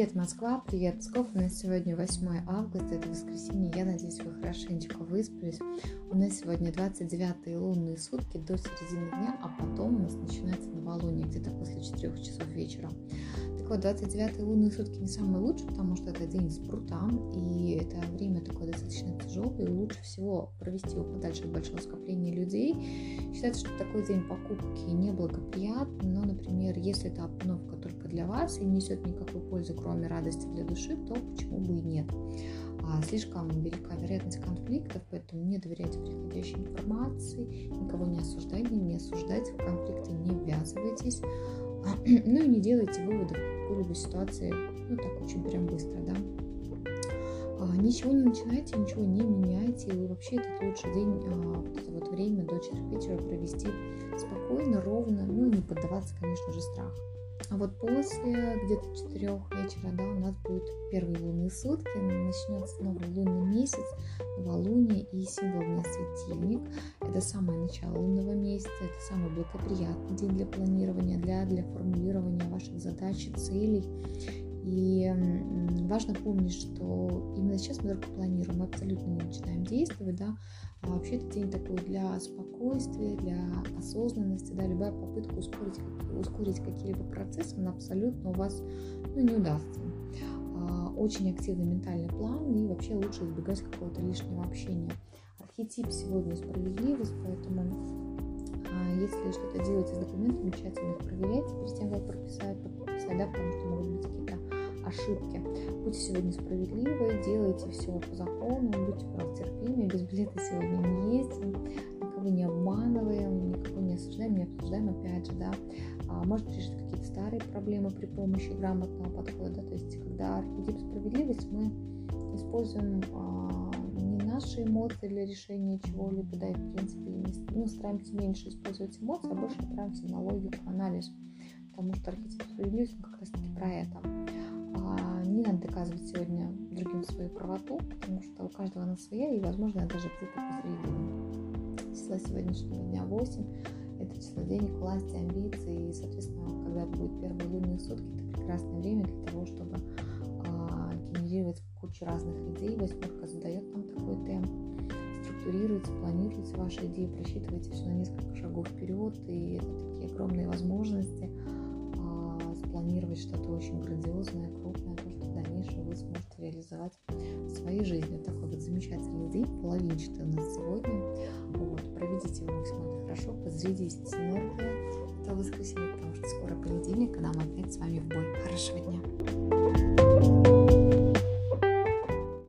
Привет, Москва, привет, Псков. У нас сегодня 8 августа, это воскресенье. Я надеюсь, вы хорошенечко выспались. У нас сегодня 29 лунные сутки до середины дня, а потом у нас начинается новолуние где-то после 4 часов вечера. Так вот, 29 лунные сутки не самые лучшие, потому что это день спрута, и это и лучше всего провести его подальше от большого скопления людей. Считается, что такой день покупки неблагоприятный, но, например, если это обновка только для вас и несет никакой пользы, кроме радости для души, то почему бы и нет. А, слишком велика вероятность конфликтов, поэтому не доверяйте приходящей информации, никого не осуждайте, не осуждайте, в конфликты не ввязывайтесь, ну и не делайте выводов в какой-либо ситуации, ну так очень прям быстро, да. А, ничего не начинайте, ничего не меняйте, и вообще этот лучший день, а, вот это вот время до 4 вечера провести спокойно, ровно, ну и не поддаваться, конечно же, страху. А вот после где-то 4 вечера, да, у нас будут первые лунные сутки, начнется новый лунный месяц, новолуние и символ дня светильник. Это самое начало лунного месяца, это самый благоприятный день для планирования, для, для формулирования ваших задач и целей. И важно помнить, что именно сейчас мы только планируем, мы абсолютно не начинаем действовать, да, а вообще это день такой для спокойствия, для осознанности, да, любая попытка ускорить, ускорить какие-либо процессы, она абсолютно у вас ну, не удастся. А, очень активный ментальный план и вообще лучше избегать какого-то лишнего общения. Архетип сегодня справедливость, поэтому а, если что-то делаете с документами, тщательно их проверяйте перед тем, как подписать, подписать да, потому что могут быть какие-то ошибки. Будьте сегодня справедливы, делайте все по закону, будьте правотерпимы, без билета сегодня не ездим, никого не обманываем, никого не осуждаем, не обсуждаем, опять же, да. А, может решить какие-то старые проблемы при помощи грамотного подхода, то есть когда архетип справедливость мы используем а, не наши эмоции для решения чего-либо, да, и в принципе не, ну, стараемся меньше использовать эмоции, а больше опираемся на логику, анализ, потому что архетип справедливости как раз таки про это не надо доказывать сегодня другим свою правоту, потому что у каждого она своя, и, возможно, даже где-то посередине. Число сегодняшнего дня 8 – это число денег, власти, амбиций, и, соответственно, когда будет первые лунные сутки, это прекрасное время для того, чтобы а, генерировать кучу разных идей. Восьмерка задает нам такой темп структурируете, планируете ваши идеи, просчитываете все на несколько шагов вперед, и это такие огромные возможности а, спланировать что-то очень грандиозное, крупное, вы сможете реализовать в своей жизни. Такой вот замечательный день, половинчатый у нас сегодня. Вот, проведите его максимально хорошо, подзарядитесь энергией этого воскресенья, потому что скоро понедельник, и нам опять с вами в бой. Хорошего дня!